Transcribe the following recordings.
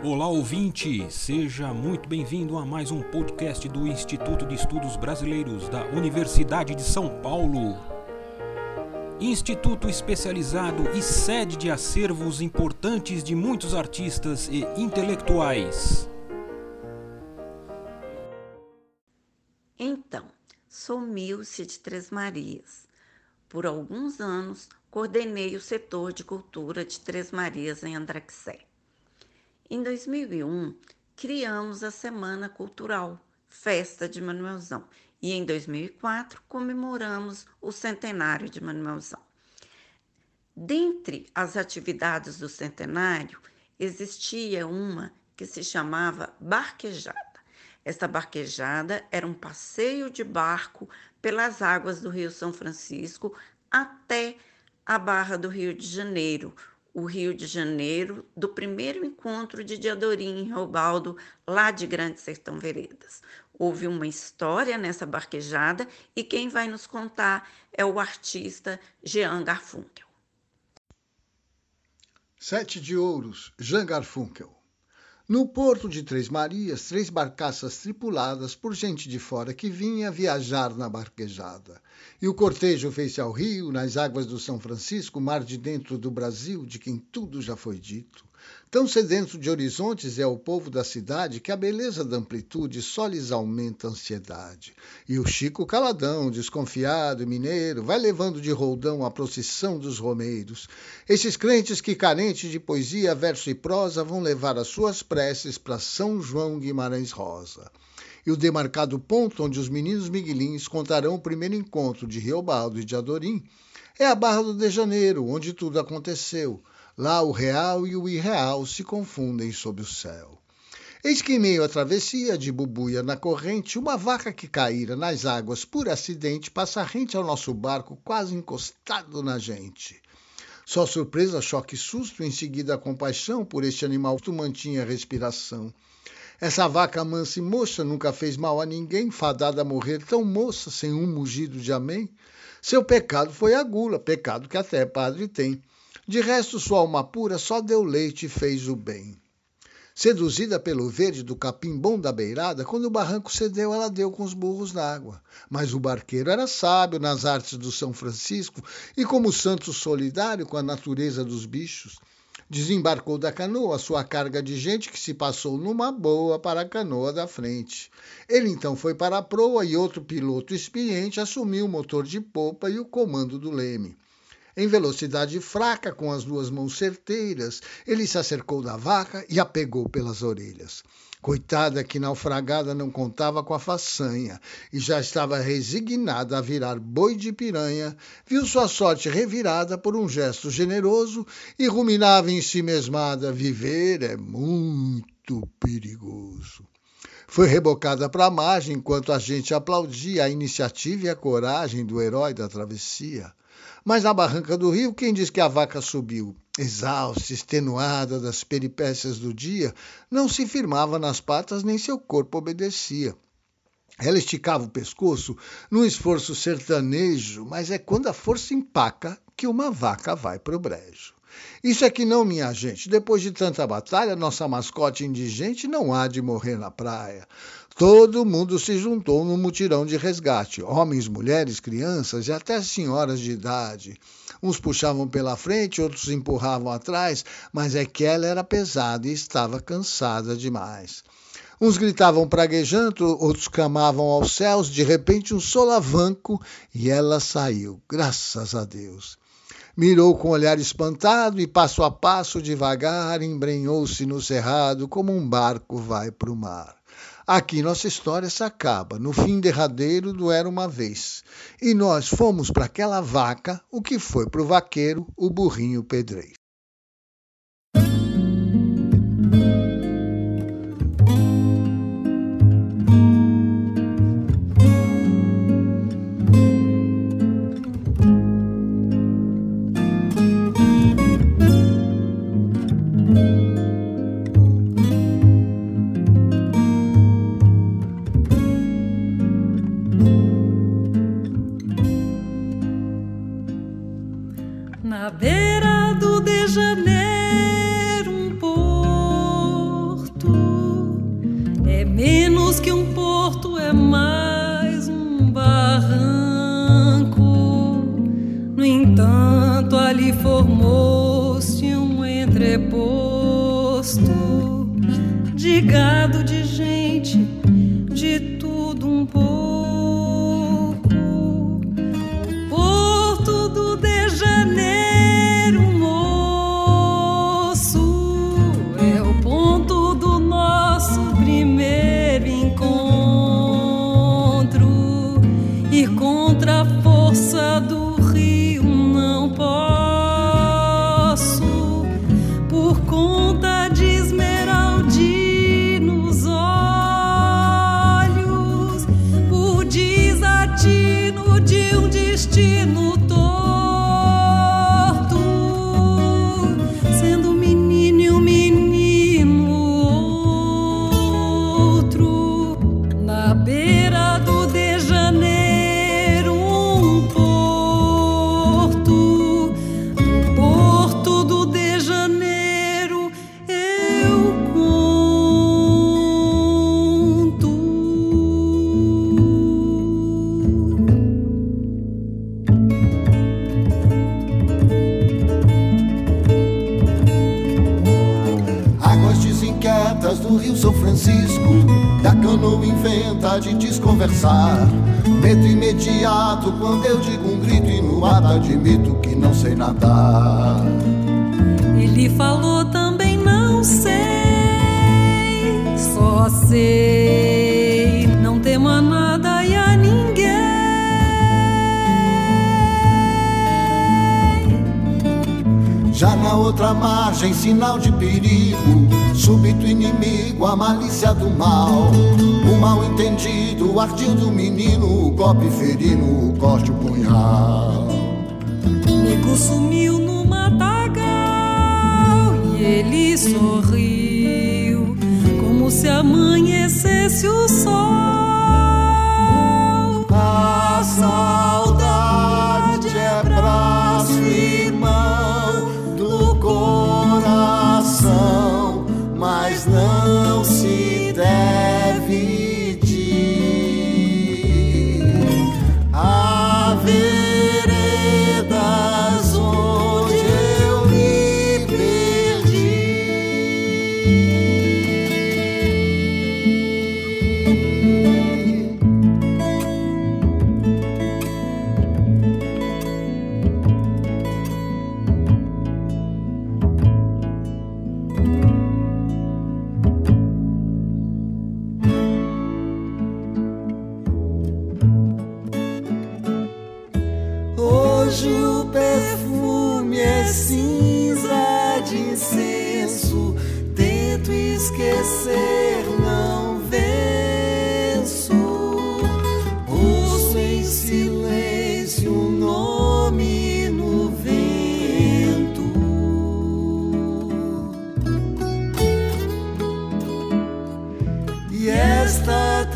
Olá ouvinte, seja muito bem-vindo a mais um podcast do Instituto de Estudos Brasileiros da Universidade de São Paulo. Instituto especializado e sede de acervos importantes de muitos artistas e intelectuais. Então, sou Milce de Três Marias. Por alguns anos, coordenei o setor de cultura de Três Marias em Andraxé. Em 2001, criamos a Semana Cultural, Festa de Manuelzão, e em 2004 comemoramos o centenário de Manuelzão. Dentre as atividades do centenário, existia uma que se chamava barquejada. Esta barquejada era um passeio de barco pelas águas do Rio São Francisco até a Barra do Rio de Janeiro, o Rio de Janeiro do primeiro encontro de Diadorim e Robaldo lá de Grande Sertão Veredas. Houve uma história nessa barquejada e quem vai nos contar é o artista Jean Garfunkel. Sete de Ouros, Jean Garfunkel. No porto de Três Marias, três barcaças tripuladas por gente de fora que vinha viajar na barquejada. E o cortejo fez-se ao rio, nas águas do São Francisco, mar de dentro do Brasil, de quem tudo já foi dito. Tão sedento de horizontes é o povo da cidade que a beleza da amplitude só lhes aumenta a ansiedade. E o Chico caladão, desconfiado e mineiro, vai levando de roldão a procissão dos romeiros. Esses crentes que, carentes de poesia, verso e prosa, vão levar as suas preces para São João Guimarães Rosa e o demarcado ponto onde os meninos miguelins contarão o primeiro encontro de Riobaldo e de Adorim é a Barra do de Janeiro, onde tudo aconteceu. Lá o real e o irreal se confundem sob o céu. Eis que em meio à travessia de Bubuia na corrente, uma vaca que caíra nas águas por acidente passa rente ao nosso barco, quase encostado na gente. Só surpresa, choque e susto, em seguida a compaixão por este animal que mantinha a respiração. Essa vaca mansa e moça nunca fez mal a ninguém, fadada a morrer tão moça, sem um mugido de amém. Seu pecado foi a gula, pecado que até padre tem. De resto, sua alma pura só deu leite e fez o bem. Seduzida pelo verde do capim bom da beirada, quando o barranco cedeu, ela deu com os burros na água. Mas o barqueiro era sábio nas artes do São Francisco e, como santo solidário com a natureza dos bichos, desembarcou da canoa sua carga de gente que se passou numa boa para a canoa da frente. Ele então foi para a proa e outro piloto experiente assumiu o motor de popa e o comando do leme. Em velocidade fraca, com as duas mãos certeiras, ele se acercou da vaca e a pegou pelas orelhas. Coitada que naufragada não contava com a façanha e já estava resignada a virar boi de piranha, viu sua sorte revirada por um gesto generoso e ruminava em si mesmada: viver é muito perigoso. Foi rebocada para a margem enquanto a gente aplaudia a iniciativa e a coragem do herói da travessia. Mas na barranca do rio, quem diz que a vaca subiu? Exausta, extenuada das peripécias do dia, não se firmava nas patas nem seu corpo obedecia. Ela esticava o pescoço num esforço sertanejo, mas é quando a força empaca que uma vaca vai para o brejo. Isso é que não, minha gente. Depois de tanta batalha, nossa mascote indigente não há de morrer na praia. Todo mundo se juntou no mutirão de resgate: homens, mulheres, crianças e até senhoras de idade. Uns puxavam pela frente, outros empurravam atrás, mas é que ela era pesada e estava cansada demais. Uns gritavam praguejando, outros clamavam aos céus, de repente um solavanco e ela saiu, graças a Deus. Mirou com olhar espantado e passo a passo, devagar, embrenhou-se no cerrado como um barco vai para o mar. Aqui nossa história se acaba, no fim derradeiro do Era uma Vez. E nós fomos para aquela vaca o que foi para o vaqueiro o burrinho pedreiro. na beira do de janeiro um porto. É menos que um porto é mais um barranco. No entanto ali formou-se um entreposto de gado de gente de tudo um pouco. Imediato quando eu digo um grito e no ato admito que não sei nadar. Ele falou também não sei, só sei, não temo a na outra margem, sinal de perigo, súbito inimigo, a malícia do mal. O mal entendido, o ardil do menino, o golpe ferino, o corte, o punhal. Nego sumiu no matagal e ele sorriu como se amanhecesse o sol.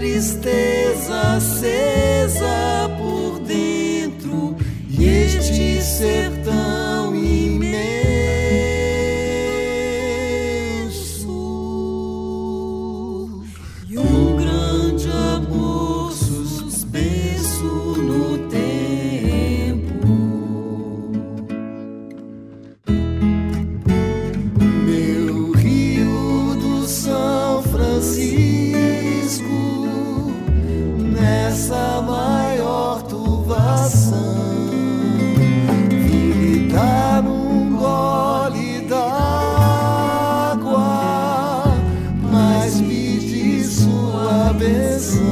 Tristeza acesa por dentro e este sertão nessa maior turvação, dar um gole d'água, mas pedi sua benção.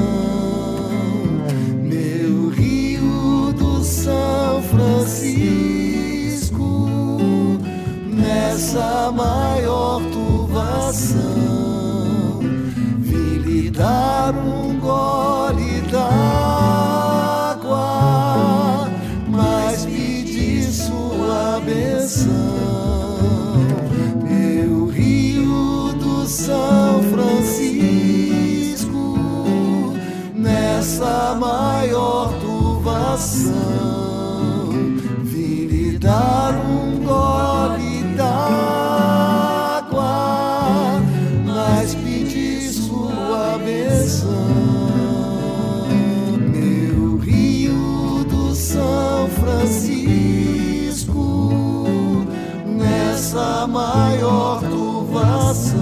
Meu Rio do São Francisco, nessa maior turvação, dar um coração. Vim lhe dar um gole d'água, mas pedi sua benção. Meu rio do São Francisco, nessa maior turvação,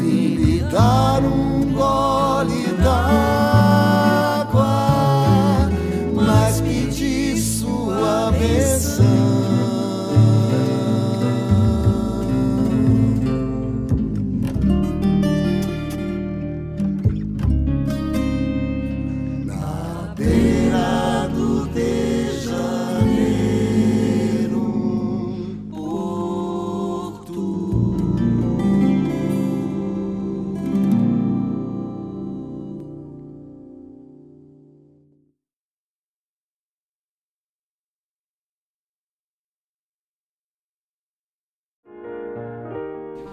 vim lhe dar